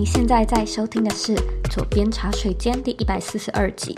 你现在在收听的是《左边茶水间》第一百四十二集。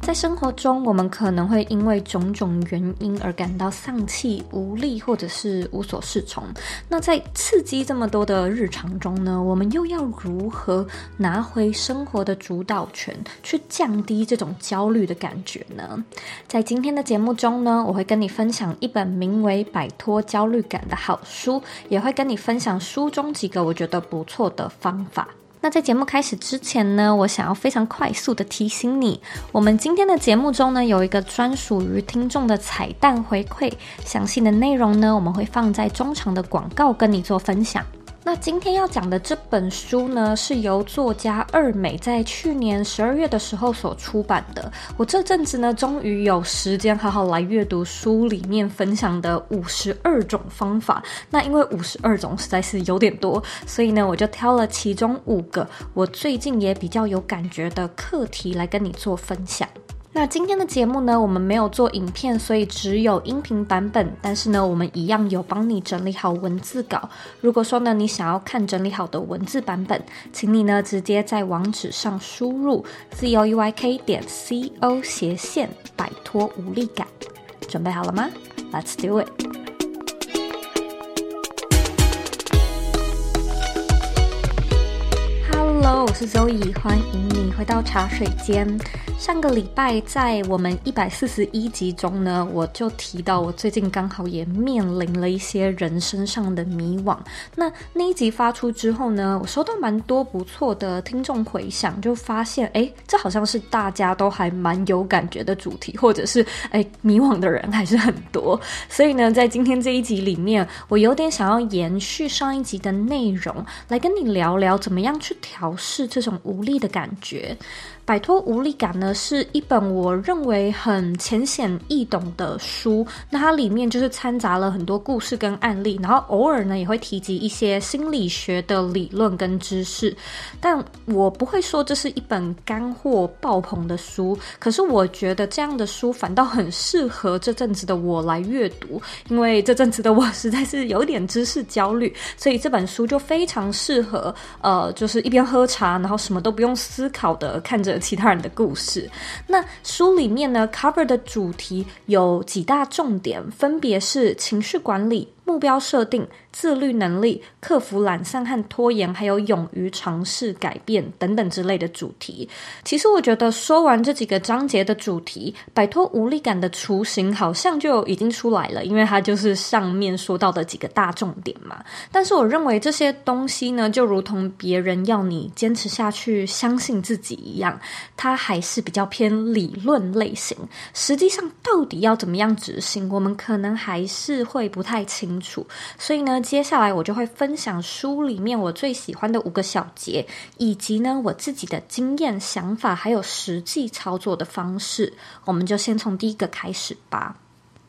在生活中，我们可能会因为种种原因而感到丧气、无力，或者是无所适从。那在刺激这么多的日常中呢，我们又要如何拿回生活的主导权，去降低这种焦虑的感觉呢？在今天的节目中呢，我会跟你分享一本名为《摆脱焦虑感》的好书，也会跟你分享书中几个我觉得不错的方法。那在节目开始之前呢，我想要非常快速的提醒你，我们今天的节目中呢，有一个专属于听众的彩蛋回馈，详细的内容呢，我们会放在中场的广告跟你做分享。那今天要讲的这本书呢，是由作家二美在去年十二月的时候所出版的。我这阵子呢，终于有时间好好来阅读书里面分享的五十二种方法。那因为五十二种实在是有点多，所以呢，我就挑了其中五个我最近也比较有感觉的课题来跟你做分享。那今天的节目呢，我们没有做影片，所以只有音频版本。但是呢，我们一样有帮你整理好文字稿。如果说呢，你想要看整理好的文字版本，请你呢直接在网址上输入 z o u y k 点 c o 斜线摆脱无力感。准备好了吗？Let's do it。Hello，我是 Zoe，欢迎你回到茶水间。上个礼拜在我们一百四十一集中呢，我就提到我最近刚好也面临了一些人生上的迷惘。那那一集发出之后呢，我收到蛮多不错的听众回响，就发现诶，这好像是大家都还蛮有感觉的主题，或者是诶，迷惘的人还是很多。所以呢，在今天这一集里面，我有点想要延续上一集的内容，来跟你聊聊怎么样去调试这种无力的感觉。摆脱无力感呢，是一本我认为很浅显易懂的书。那它里面就是掺杂了很多故事跟案例，然后偶尔呢也会提及一些心理学的理论跟知识。但我不会说这是一本干货爆棚的书，可是我觉得这样的书反倒很适合这阵子的我来阅读，因为这阵子的我实在是有点知识焦虑，所以这本书就非常适合，呃，就是一边喝茶，然后什么都不用思考的看着其他人的故事。那书里面呢，cover 的主题有几大重点，分别是情绪管理、目标设定。自律能力、克服懒散和拖延，还有勇于尝试改变等等之类的主题。其实我觉得说完这几个章节的主题，摆脱无力感的雏形好像就已经出来了，因为它就是上面说到的几个大重点嘛。但是我认为这些东西呢，就如同别人要你坚持下去、相信自己一样，它还是比较偏理论类型。实际上到底要怎么样执行，我们可能还是会不太清清楚。所以呢，接下来我就会分享书里面我最喜欢的五个小节，以及呢我自己的经验、想法，还有实际操作的方式。我们就先从第一个开始吧。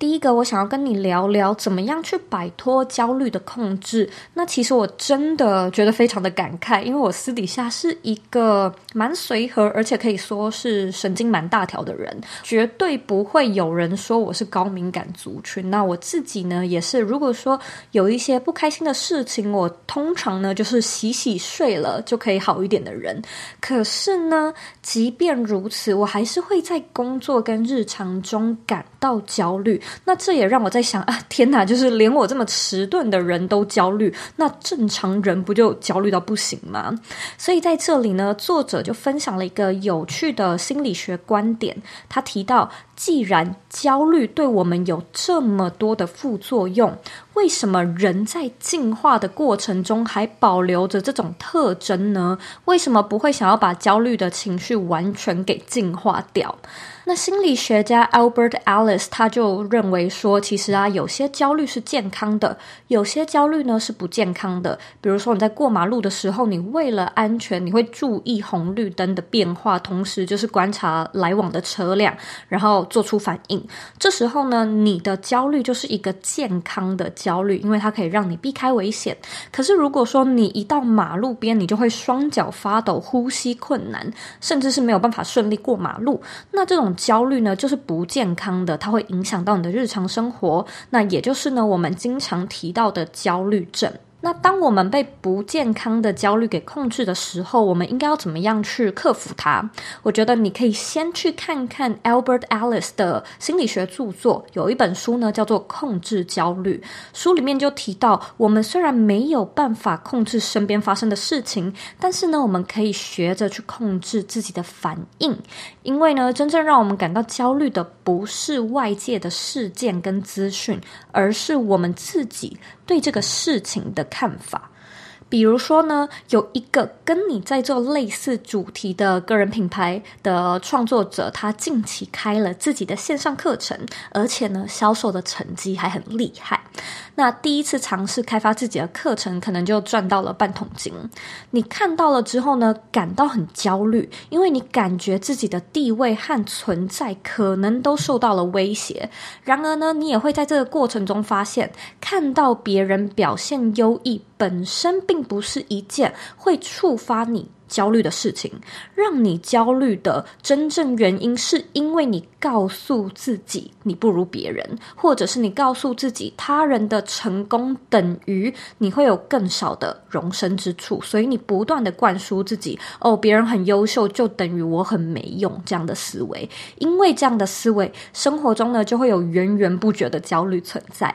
第一个，我想要跟你聊聊怎么样去摆脱焦虑的控制。那其实我真的觉得非常的感慨，因为我私底下是一个蛮随和，而且可以说是神经蛮大条的人，绝对不会有人说我是高敏感族群。那我自己呢，也是，如果说有一些不开心的事情，我通常呢就是洗洗睡了就可以好一点的人。可是呢，即便如此，我还是会在工作跟日常中感到焦虑。那这也让我在想啊，天哪！就是连我这么迟钝的人都焦虑，那正常人不就焦虑到不行吗？所以在这里呢，作者就分享了一个有趣的心理学观点。他提到，既然焦虑对我们有这么多的副作用，为什么人在进化的过程中还保留着这种特征呢？为什么不会想要把焦虑的情绪完全给净化掉？那心理学家 Albert Ellis 他就认为说，其实啊，有些焦虑是健康的，有些焦虑呢是不健康的。比如说你在过马路的时候，你为了安全，你会注意红绿灯的变化，同时就是观察来往的车辆，然后做出反应。这时候呢，你的焦虑就是一个健康的焦虑，因为它可以让你避开危险。可是如果说你一到马路边，你就会双脚发抖、呼吸困难，甚至是没有办法顺利过马路，那这种。焦虑呢，就是不健康的，它会影响到你的日常生活。那也就是呢，我们经常提到的焦虑症。那当我们被不健康的焦虑给控制的时候，我们应该要怎么样去克服它？我觉得你可以先去看看 Albert Ellis 的心理学著作，有一本书呢叫做《控制焦虑》，书里面就提到，我们虽然没有办法控制身边发生的事情，但是呢，我们可以学着去控制自己的反应，因为呢，真正让我们感到焦虑的不是外界的事件跟资讯，而是我们自己对这个事情的看法。比如说呢，有一个跟你在做类似主题的个人品牌的创作者，他近期开了自己的线上课程，而且呢，销售的成绩还很厉害。那第一次尝试开发自己的课程，可能就赚到了半桶金。你看到了之后呢，感到很焦虑，因为你感觉自己的地位和存在可能都受到了威胁。然而呢，你也会在这个过程中发现，看到别人表现优异。本身并不是一件会触发你焦虑的事情，让你焦虑的真正原因，是因为你告诉自己你不如别人，或者是你告诉自己他人的成功等于你会有更少的容身之处，所以你不断的灌输自己哦，别人很优秀就等于我很没用这样的思维，因为这样的思维，生活中呢就会有源源不绝的焦虑存在。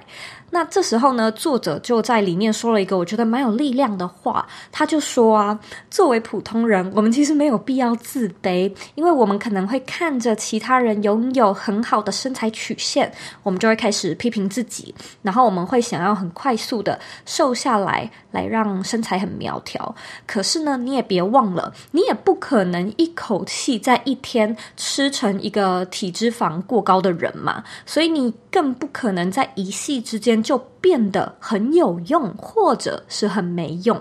那这时候呢，作者就在里面说了一个我觉得蛮有力量的话，他就说啊，作为普通人，我们其实没有必要自卑，因为我们可能会看着其他人拥有很好的身材曲线，我们就会开始批评自己，然后我们会想要很快速的瘦下来，来让身材很苗条。可是呢，你也别忘了，你也不可能一口气在一天吃成一个体脂肪过高的人嘛，所以你更不可能在一夕之间。就变得很有用，或者是很没用。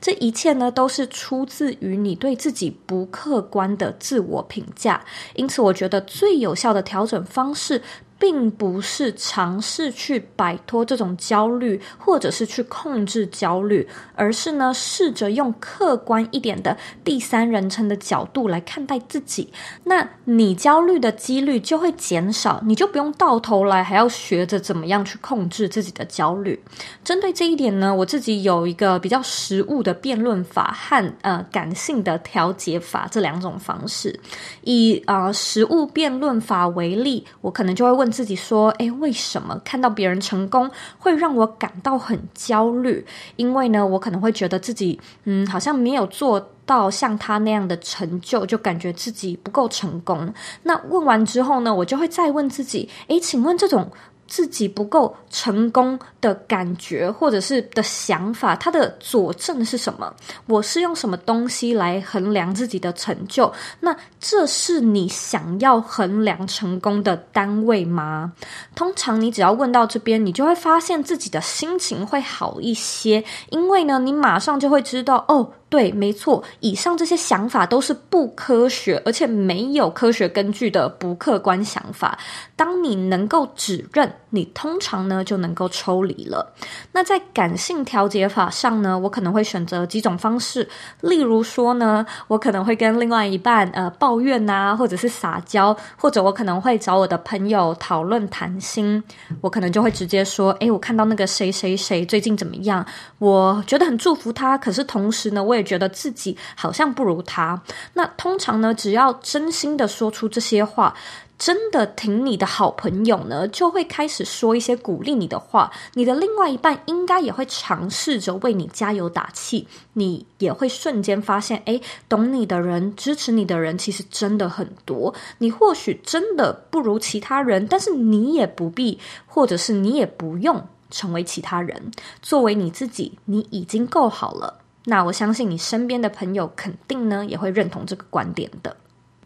这一切呢，都是出自于你对自己不客观的自我评价。因此，我觉得最有效的调整方式，并不是尝试去摆脱这种焦虑，或者是去控制焦虑，而是呢，试着用客观一点的第三人称的角度来看待自己。那你焦虑的几率就会减少，你就不用到头来还要学着怎么样去控制自己的焦虑。针对这一点呢，我自己有一个比较实务的辩论法和呃感性的调节法这两种方式。以呃实务辩论法为例，我可能就会问。自己说：“诶，为什么看到别人成功会让我感到很焦虑？因为呢，我可能会觉得自己，嗯，好像没有做到像他那样的成就，就感觉自己不够成功。那问完之后呢，我就会再问自己：诶，请问这种……”自己不够成功的感觉，或者是的想法，它的佐证是什么？我是用什么东西来衡量自己的成就？那这是你想要衡量成功的单位吗？通常你只要问到这边，你就会发现自己的心情会好一些，因为呢，你马上就会知道哦。对，没错，以上这些想法都是不科学，而且没有科学根据的不客观想法。当你能够指认，你通常呢就能够抽离了。那在感性调节法上呢，我可能会选择几种方式，例如说呢，我可能会跟另外一半呃抱怨呐、或者是撒娇，或者我可能会找我的朋友讨论谈心。我可能就会直接说，诶，我看到那个谁谁谁最近怎么样，我觉得很祝福他，可是同时呢，我也觉得自己好像不如他。那通常呢，只要真心的说出这些话，真的挺你的好朋友呢，就会开始说一些鼓励你的话。你的另外一半应该也会尝试着为你加油打气。你也会瞬间发现，诶，懂你的人、支持你的人其实真的很多。你或许真的不如其他人，但是你也不必，或者是你也不用成为其他人。作为你自己，你已经够好了。那我相信你身边的朋友肯定呢也会认同这个观点的。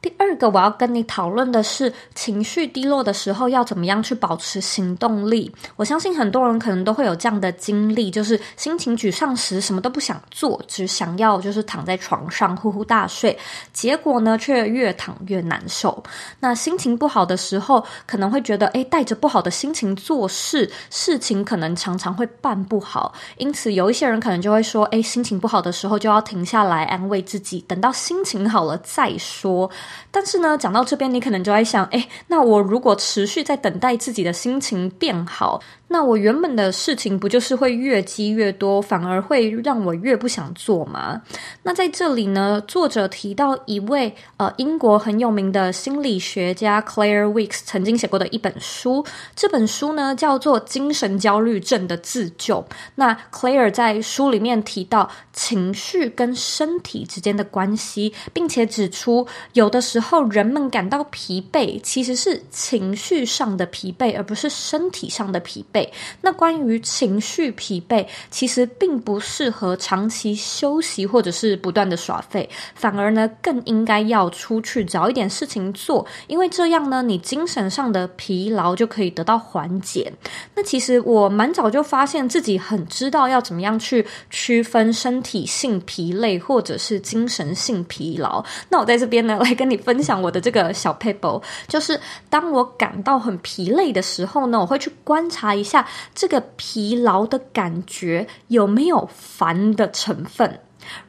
第二个我要跟你讨论的是，情绪低落的时候要怎么样去保持行动力。我相信很多人可能都会有这样的经历，就是心情沮丧时什么都不想做，只想要就是躺在床上呼呼大睡，结果呢却越躺越难受。那心情不好的时候，可能会觉得，诶，带着不好的心情做事，事情可能常常会办不好。因此，有一些人可能就会说，诶，心情不好的时候就要停下来安慰自己，等到心情好了再说。但是呢，讲到这边，你可能就在想，哎，那我如果持续在等待自己的心情变好，那我原本的事情不就是会越积越多，反而会让我越不想做吗？那在这里呢，作者提到一位呃英国很有名的心理学家 Claire Weeks 曾经写过的一本书，这本书呢叫做《精神焦虑症的自救》。那 Claire 在书里面提到情绪跟身体之间的关系，并且指出有的时候人们感到疲惫，其实是情绪上的疲惫，而不是身体上的疲惫。那关于情绪疲惫，其实并不适合长期休息或者是不断的耍废，反而呢更应该要出去找一点事情做，因为这样呢你精神上的疲劳就可以得到缓解。那其实我蛮早就发现自己很知道要怎么样去区分身体性疲累或者是精神性疲劳。那我在这边呢来跟你分享我的这个小 paper，，就是当我感到很疲累的时候呢，我会去观察一下。下这个疲劳的感觉有没有烦的成分？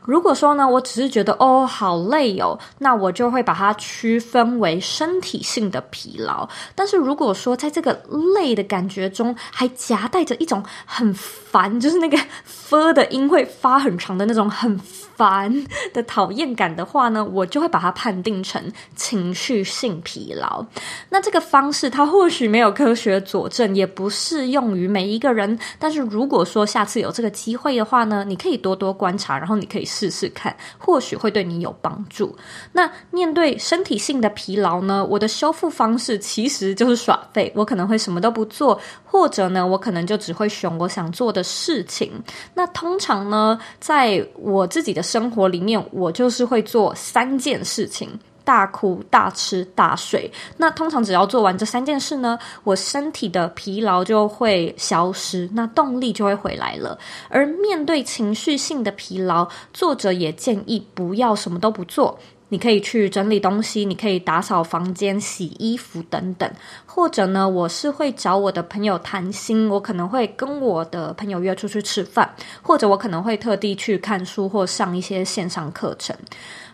如果说呢，我只是觉得哦好累哦，那我就会把它区分为身体性的疲劳。但是如果说在这个累的感觉中，还夹带着一种很烦，就是那个 “f” 的音会发很长的那种很烦的讨厌感的话呢，我就会把它判定成情绪性疲劳。那这个方式它或许没有科学佐证，也不适用于每一个人。但是如果说下次有这个机会的话呢，你可以多多观察，然后你可以。试试看，或许会对你有帮助。那面对身体性的疲劳呢，我的修复方式其实就是耍废。我可能会什么都不做，或者呢，我可能就只会选我想做的事情。那通常呢，在我自己的生活里面，我就是会做三件事情。大哭、大吃、大睡。那通常只要做完这三件事呢，我身体的疲劳就会消失，那动力就会回来了。而面对情绪性的疲劳，作者也建议不要什么都不做。你可以去整理东西，你可以打扫房间、洗衣服等等，或者呢，我是会找我的朋友谈心，我可能会跟我的朋友约出去吃饭，或者我可能会特地去看书或上一些线上课程。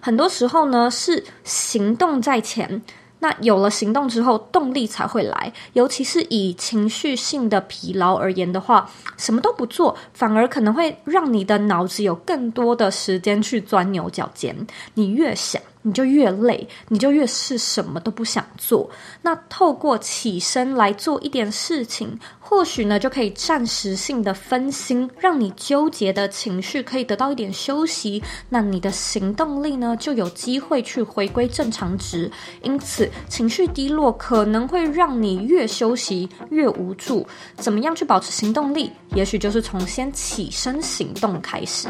很多时候呢，是行动在前。那有了行动之后，动力才会来。尤其是以情绪性的疲劳而言的话，什么都不做，反而可能会让你的脑子有更多的时间去钻牛角尖。你越想，你就越累，你就越是什么都不想做。那透过起身来做一点事情，或许呢就可以暂时性的分心，让你纠结的情绪可以得到一点休息。那你的行动力呢就有机会去回归正常值。因此，情绪低落可能会让你越休息越无助。怎么样去保持行动力？也许就是从先起身行动开始。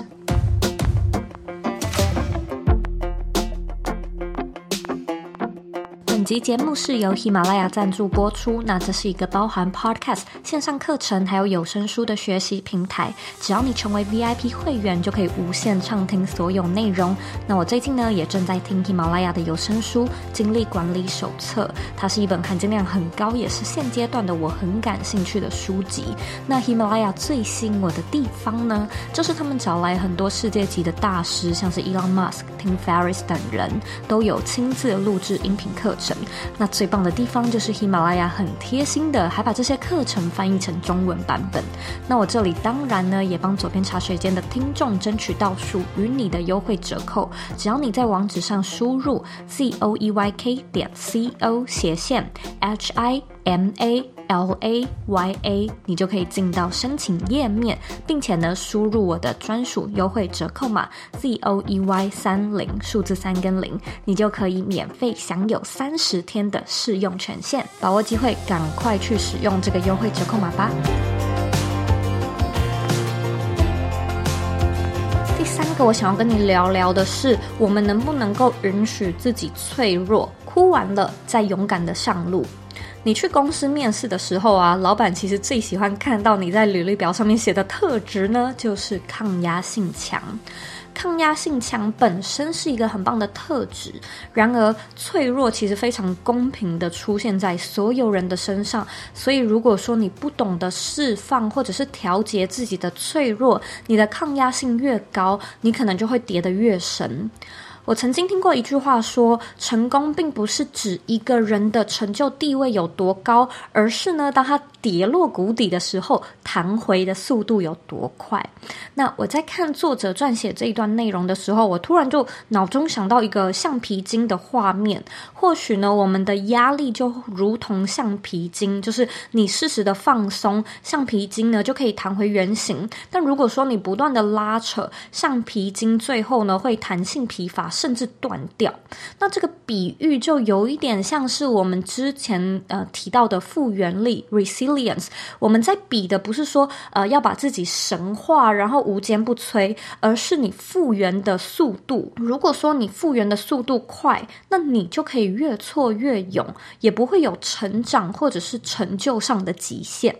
集节目是由喜马拉雅赞助播出。那这是一个包含 Podcast 线上课程还有有声书的学习平台。只要你成为 VIP 会员，就可以无限畅听所有内容。那我最近呢，也正在听喜马拉雅的有声书《精力管理手册》，它是一本含金量很高，也是现阶段的我很感兴趣的书籍。那喜马拉雅最吸引我的地方呢，就是他们找来很多世界级的大师，像是 Elon Musk、Tim Ferriss 等人，都有亲自录制音频课程。那最棒的地方就是喜马拉雅很贴心的，还把这些课程翻译成中文版本。那我这里当然呢，也帮左边茶水间的听众争取到属于你的优惠折扣。只要你在网址上输入 z o e y k 点 c o 斜线 h i m a l a y a，你就可以进到申请页面，并且呢，输入我的专属优惠折扣码 z o e y 三零数字三跟零，你就可以免费享有三十天的试用权限，把握机会，赶快去使用这个优惠折扣码吧。第三个，我想要跟你聊聊的是，我们能不能够允许自己脆弱，哭完了再勇敢的上路。你去公司面试的时候啊，老板其实最喜欢看到你在履历表上面写的特质呢，就是抗压性强。抗压性强本身是一个很棒的特质，然而脆弱其实非常公平的出现在所有人的身上。所以，如果说你不懂得释放或者是调节自己的脆弱，你的抗压性越高，你可能就会跌得越深。我曾经听过一句话说，成功并不是指一个人的成就地位有多高，而是呢，当他跌落谷底的时候，弹回的速度有多快。那我在看作者撰写这一段内容的时候，我突然就脑中想到一个橡皮筋的画面。或许呢，我们的压力就如同橡皮筋，就是你适时的放松，橡皮筋呢就可以弹回原形。但如果说你不断的拉扯，橡皮筋最后呢会弹性疲乏，甚至断掉。那这个比喻就有一点像是我们之前呃提到的复原力 （resilience）。我们在比的不是说呃要把自己神化，然后无坚不摧，而是你复原的速度。如果说你复原的速度快，那你就可以越挫越勇，也不会有成长或者是成就上的极限。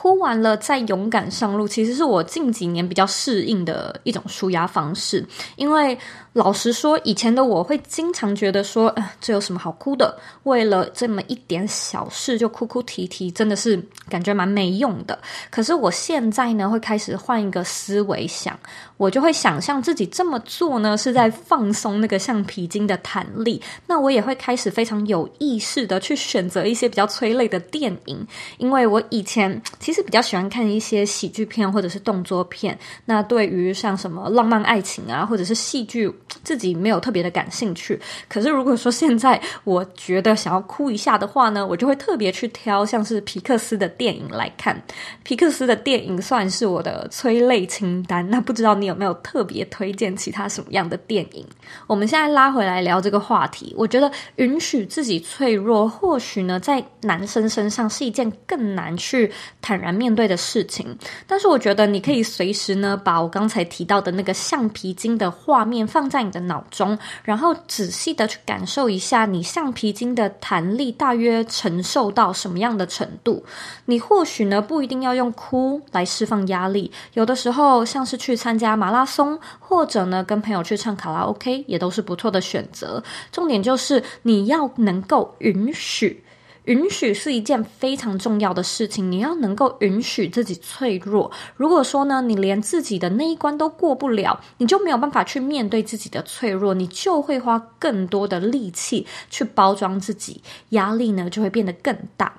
哭完了再勇敢上路，其实是我近几年比较适应的一种舒压方式，因为。老实说，以前的我会经常觉得说，呃，这有什么好哭的？为了这么一点小事就哭哭啼啼，真的是感觉蛮没用的。可是我现在呢，会开始换一个思维想，我就会想象自己这么做呢，是在放松那个橡皮筋的弹力。那我也会开始非常有意识的去选择一些比较催泪的电影，因为我以前其实比较喜欢看一些喜剧片或者是动作片。那对于像什么浪漫爱情啊，或者是戏剧。自己没有特别的感兴趣，可是如果说现在我觉得想要哭一下的话呢，我就会特别去挑像是皮克斯的电影来看。皮克斯的电影算是我的催泪清单。那不知道你有没有特别推荐其他什么样的电影？我们现在拉回来聊这个话题，我觉得允许自己脆弱，或许呢在男生身上是一件更难去坦然面对的事情。但是我觉得你可以随时呢把我刚才提到的那个橡皮筋的画面放在。你的脑中，然后仔细的去感受一下，你橡皮筋的弹力大约承受到什么样的程度。你或许呢不一定要用哭来释放压力，有的时候像是去参加马拉松，或者呢跟朋友去唱卡拉 OK，也都是不错的选择。重点就是你要能够允许。允许是一件非常重要的事情，你要能够允许自己脆弱。如果说呢，你连自己的那一关都过不了，你就没有办法去面对自己的脆弱，你就会花更多的力气去包装自己，压力呢就会变得更大。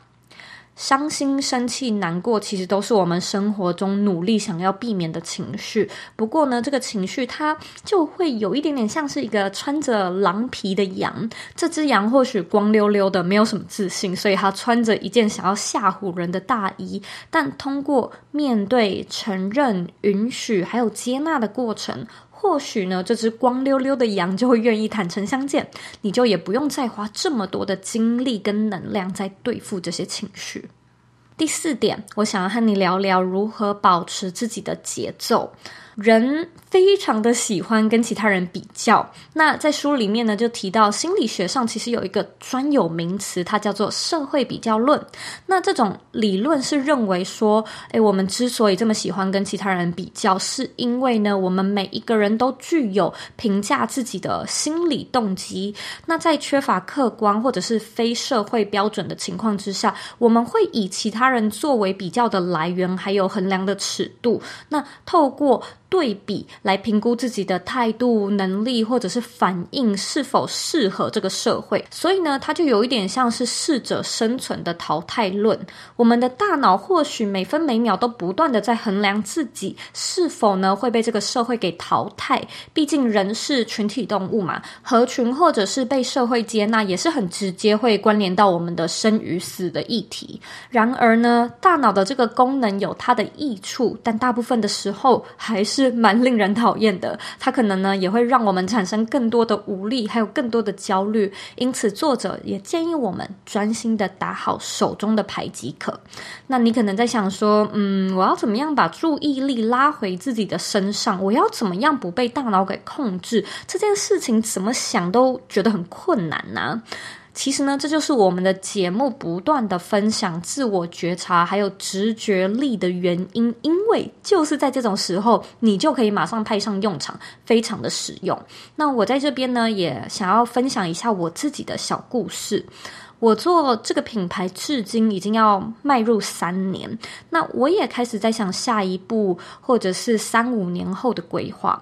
伤心、生气、难过，其实都是我们生活中努力想要避免的情绪。不过呢，这个情绪它就会有一点点像是一个穿着狼皮的羊。这只羊或许光溜溜的，没有什么自信，所以它穿着一件想要吓唬人的大衣。但通过面对、承认、允许还有接纳的过程，或许呢，这只光溜溜的羊就会愿意坦诚相见，你就也不用再花这么多的精力跟能量在对付这些情绪。第四点，我想要和你聊聊如何保持自己的节奏。人非常的喜欢跟其他人比较。那在书里面呢，就提到心理学上其实有一个专有名词，它叫做社会比较论。那这种理论是认为说，诶，我们之所以这么喜欢跟其他人比较，是因为呢，我们每一个人都具有评价自己的心理动机。那在缺乏客观或者是非社会标准的情况之下，我们会以其他人作为比较的来源，还有衡量的尺度。那透过对比来评估自己的态度、能力或者是反应是否适合这个社会，所以呢，它就有一点像是适者生存的淘汰论。我们的大脑或许每分每秒都不断的在衡量自己是否呢会被这个社会给淘汰。毕竟人是群体动物嘛，合群或者是被社会接纳也是很直接会关联到我们的生与死的议题。然而呢，大脑的这个功能有它的益处，但大部分的时候还是。是蛮令人讨厌的，它可能呢也会让我们产生更多的无力，还有更多的焦虑。因此，作者也建议我们专心的打好手中的牌即可。那你可能在想说，嗯，我要怎么样把注意力拉回自己的身上？我要怎么样不被大脑给控制？这件事情怎么想都觉得很困难呢、其实呢，这就是我们的节目不断的分享自我觉察还有直觉力的原因，因为就是在这种时候，你就可以马上派上用场，非常的实用。那我在这边呢，也想要分享一下我自己的小故事。我做这个品牌至今已经要迈入三年，那我也开始在想下一步，或者是三五年后的规划。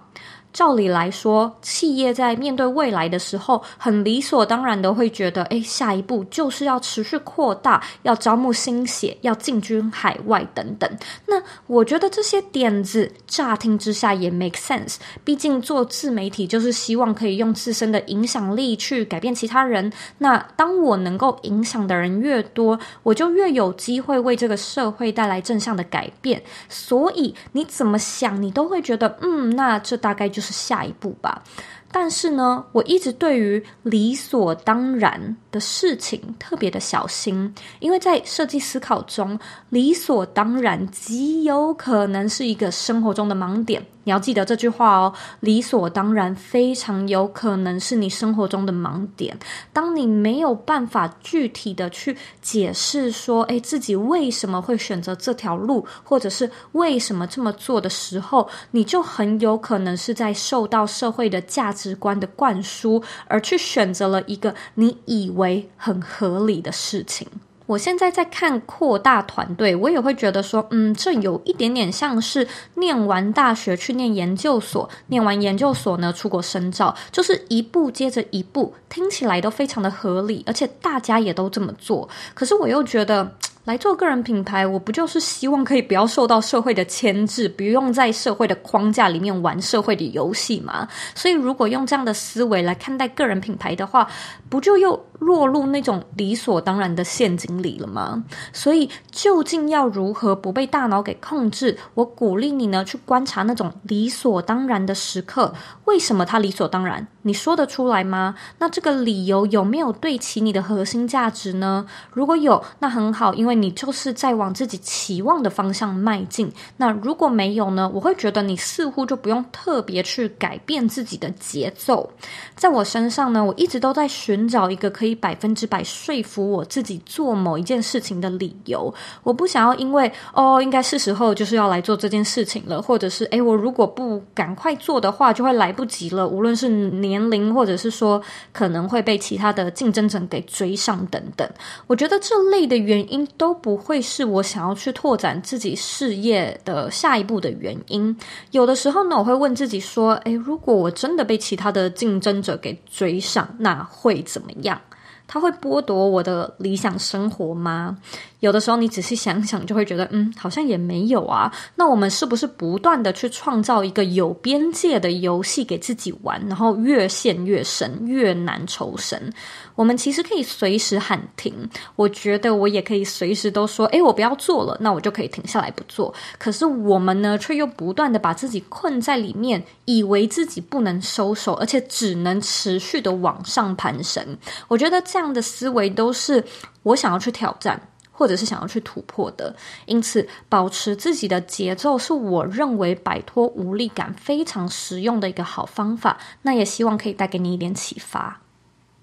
照理来说，企业在面对未来的时候，很理所当然的会觉得，哎，下一步就是要持续扩大，要招募新血，要进军海外等等。那我觉得这些点子乍听之下也 make sense，毕竟做自媒体就是希望可以用自身的影响力去改变其他人。那当我能够影响的人越多，我就越有机会为这个社会带来正向的改变。所以你怎么想，你都会觉得，嗯，那这大概就是是下一步吧。但是呢，我一直对于理所当然的事情特别的小心，因为在设计思考中，理所当然极有可能是一个生活中的盲点。你要记得这句话哦，理所当然非常有可能是你生活中的盲点。当你没有办法具体的去解释说，诶，自己为什么会选择这条路，或者是为什么这么做的时候，你就很有可能是在受到社会的价值观的灌输，而去选择了一个你以为很合理的事情。我现在在看扩大团队，我也会觉得说，嗯，这有一点点像是念完大学去念研究所，念完研究所呢，出国深造，就是一步接着一步，听起来都非常的合理，而且大家也都这么做。可是我又觉得，来做个人品牌，我不就是希望可以不要受到社会的牵制，不用在社会的框架里面玩社会的游戏吗？所以，如果用这样的思维来看待个人品牌的话，不就又落入那种理所当然的陷阱里了吗？所以，究竟要如何不被大脑给控制？我鼓励你呢，去观察那种理所当然的时刻。为什么它理所当然？你说得出来吗？那这个理由有没有对齐你的核心价值呢？如果有，那很好，因为你就是在往自己期望的方向迈进。那如果没有呢？我会觉得你似乎就不用特别去改变自己的节奏。在我身上呢，我一直都在寻找一个可以百分之百说服我自己做某一件事情的理由。我不想要因为哦，应该是时候就是要来做这件事情了，或者是诶，我如果不赶快做的话，就会来不及了。无论是年年龄，或者是说可能会被其他的竞争者给追上等等。我觉得这类的原因。都不会是我想要去拓展自己事业的下一步的原因。有的时候呢，我会问自己说：“诶，如果我真的被其他的竞争者给追上，那会怎么样？他会剥夺我的理想生活吗？”有的时候，你仔细想想，就会觉得，嗯，好像也没有啊。那我们是不是不断的去创造一个有边界的游戏给自己玩，然后越陷越深，越难抽身？我们其实可以随时喊停。我觉得我也可以随时都说，诶，我不要做了，那我就可以停下来不做。可是我们呢，却又不断的把自己困在里面，以为自己不能收手，而且只能持续的往上攀升。我觉得这样的思维都是我想要去挑战。或者是想要去突破的，因此保持自己的节奏是我认为摆脱无力感非常实用的一个好方法。那也希望可以带给你一点启发。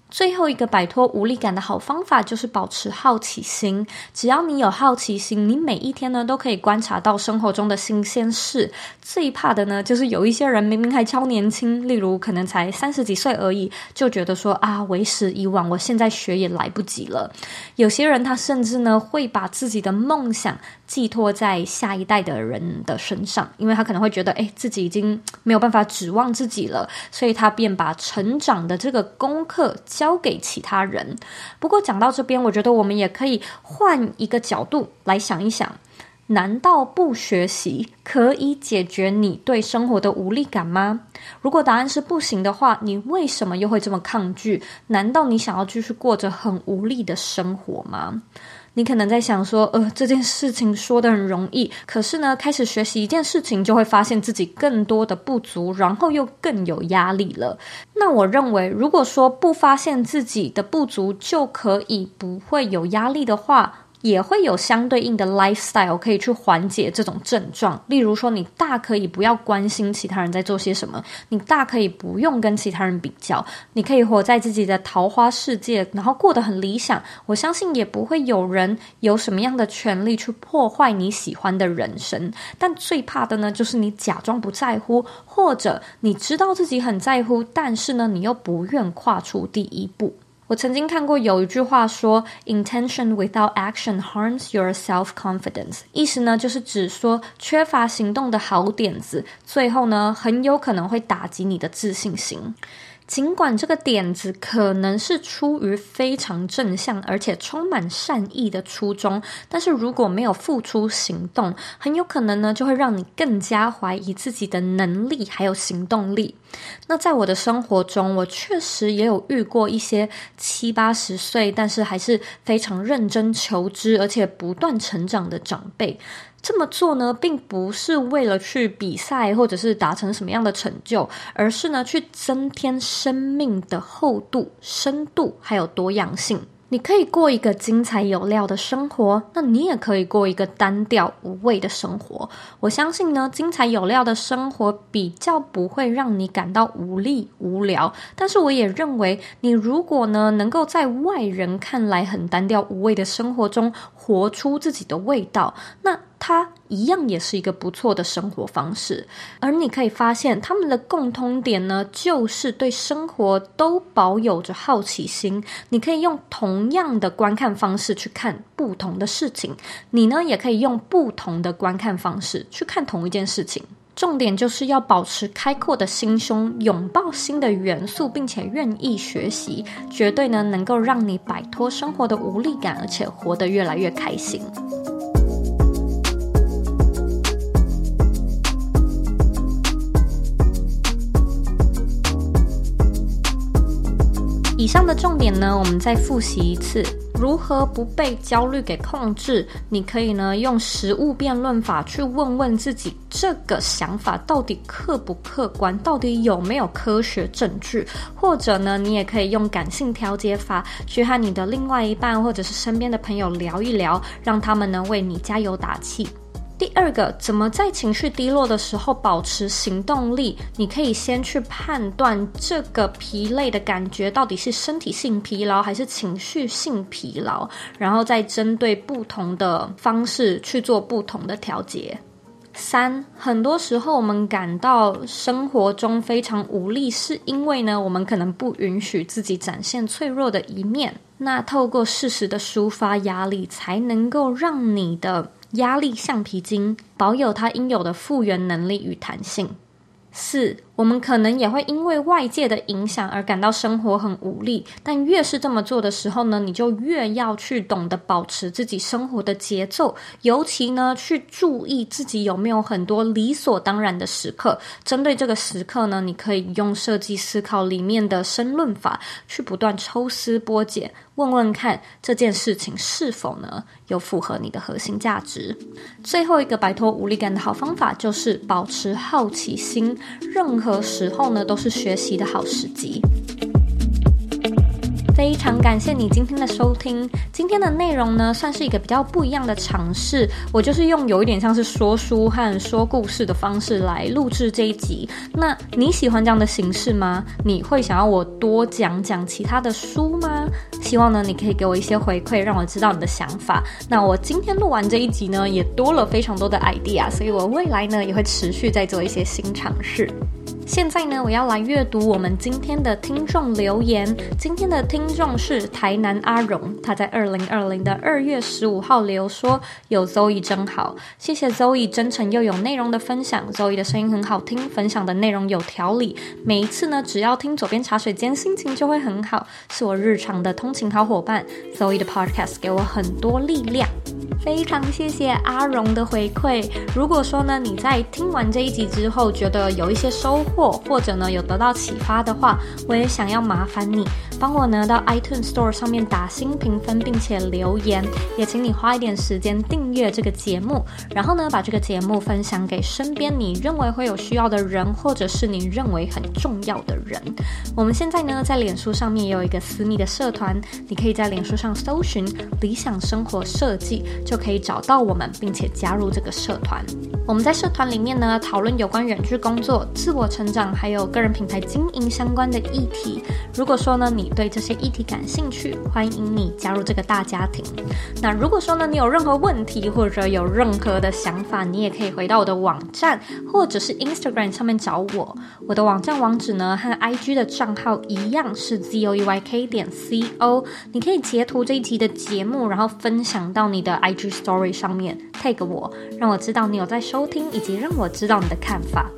最后一个摆脱无力感的好方法就是保持好奇心。只要你有好奇心，你每一天呢都可以观察到生活中的新鲜事。最怕的呢，就是有一些人明明还超年轻，例如可能才三十几岁而已，就觉得说啊，为时已晚，我现在学也来不及了。有些人他甚至呢会把自己的梦想寄托在下一代的人的身上，因为他可能会觉得，哎，自己已经没有办法指望自己了，所以他便把成长的这个功课交。交给其他人。不过讲到这边，我觉得我们也可以换一个角度来想一想：难道不学习可以解决你对生活的无力感吗？如果答案是不行的话，你为什么又会这么抗拒？难道你想要继续过着很无力的生活吗？你可能在想说，呃，这件事情说的很容易，可是呢，开始学习一件事情，就会发现自己更多的不足，然后又更有压力了。那我认为，如果说不发现自己的不足，就可以不会有压力的话。也会有相对应的 lifestyle 可以去缓解这种症状。例如说，你大可以不要关心其他人在做些什么，你大可以不用跟其他人比较，你可以活在自己的桃花世界，然后过得很理想。我相信也不会有人有什么样的权利去破坏你喜欢的人生。但最怕的呢，就是你假装不在乎，或者你知道自己很在乎，但是呢，你又不愿跨出第一步。我曾经看过有一句话说，“Intention without action harms your self-confidence”，意思呢就是指说缺乏行动的好点子，最后呢很有可能会打击你的自信心。尽管这个点子可能是出于非常正向而且充满善意的初衷，但是如果没有付出行动，很有可能呢就会让你更加怀疑自己的能力还有行动力。那在我的生活中，我确实也有遇过一些七八十岁，但是还是非常认真求知而且不断成长的长辈。这么做呢，并不是为了去比赛或者是达成什么样的成就，而是呢，去增添生命的厚度、深度还有多样性。你可以过一个精彩有料的生活，那你也可以过一个单调无味的生活。我相信呢，精彩有料的生活比较不会让你感到无力无聊。但是我也认为，你如果呢，能够在外人看来很单调无味的生活中活出自己的味道，那它一样也是一个不错的生活方式，而你可以发现他们的共通点呢，就是对生活都保有着好奇心。你可以用同样的观看方式去看不同的事情，你呢也可以用不同的观看方式去看同一件事情。重点就是要保持开阔的心胸，拥抱新的元素，并且愿意学习，绝对呢能够让你摆脱生活的无力感，而且活得越来越开心。以上的重点呢，我们再复习一次：如何不被焦虑给控制？你可以呢用实物辩论法去问问自己，这个想法到底客不客观，到底有没有科学证据？或者呢，你也可以用感性调节法去和你的另外一半或者是身边的朋友聊一聊，让他们呢为你加油打气。第二个，怎么在情绪低落的时候保持行动力？你可以先去判断这个疲累的感觉到底是身体性疲劳还是情绪性疲劳，然后再针对不同的方式去做不同的调节。三，很多时候我们感到生活中非常无力，是因为呢，我们可能不允许自己展现脆弱的一面。那透过适时的抒发压力，才能够让你的。压力橡皮筋保有它应有的复原能力与弹性。四，我们可能也会因为外界的影响而感到生活很无力，但越是这么做的时候呢，你就越要去懂得保持自己生活的节奏，尤其呢，去注意自己有没有很多理所当然的时刻。针对这个时刻呢，你可以用设计思考里面的申论法，去不断抽丝剥茧。问问看这件事情是否呢有符合你的核心价值？最后一个摆脱无力感的好方法就是保持好奇心，任时候呢都是学习的好时机。非常感谢你今天的收听。今天的内容呢，算是一个比较不一样的尝试。我就是用有一点像是说书和说故事的方式来录制这一集。那你喜欢这样的形式吗？你会想要我多讲讲其他的书吗？希望呢，你可以给我一些回馈，让我知道你的想法。那我今天录完这一集呢，也多了非常多的 idea，所以我未来呢，也会持续在做一些新尝试。现在呢，我要来阅读我们今天的听众留言。今天的听众是台南阿荣，他在二零二零的二月十五号留言说：“有 Zoe 真好，谢谢 Zoe 真诚又有内容的分享。Zoe 的声音很好听，分享的内容有条理。每一次呢，只要听左边茶水间，心情就会很好，是我日常的通勤好伙伴。Zoe 的 Podcast 给我很多力量。”非常谢谢阿荣的回馈。如果说呢，你在听完这一集之后觉得有一些收获，或者呢有得到启发的话，我也想要麻烦你帮我呢到 iTunes Store 上面打新评分，并且留言。也请你花一点时间订阅这个节目，然后呢把这个节目分享给身边你认为会有需要的人，或者是你认为很重要的人。我们现在呢在脸书上面也有一个私密的社团，你可以在脸书上搜寻“理想生活设计”。就可以找到我们，并且加入这个社团。我们在社团里面呢，讨论有关远距工作、自我成长还有个人品牌经营相关的议题。如果说呢，你对这些议题感兴趣，欢迎你加入这个大家庭。那如果说呢，你有任何问题或者有任何的想法，你也可以回到我的网站或者是 Instagram 上面找我。我的网站网址呢和 IG 的账号一样是 zoeyk 点 co。你可以截图这一集的节目，然后分享到你的 IG Story 上面，tag 我，让我知道你有在收听，以及让我知道你的看法。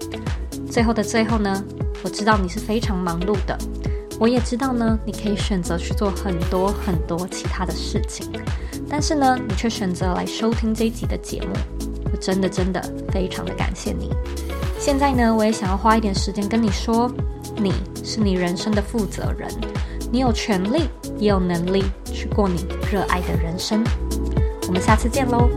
最后的最后呢，我知道你是非常忙碌的，我也知道呢，你可以选择去做很多很多其他的事情，但是呢，你却选择来收听这一集的节目，我真的真的非常的感谢你。现在呢，我也想要花一点时间跟你说，你是你人生的负责人，你有权利，也有能力去过你热爱的人生。我们下次见喽。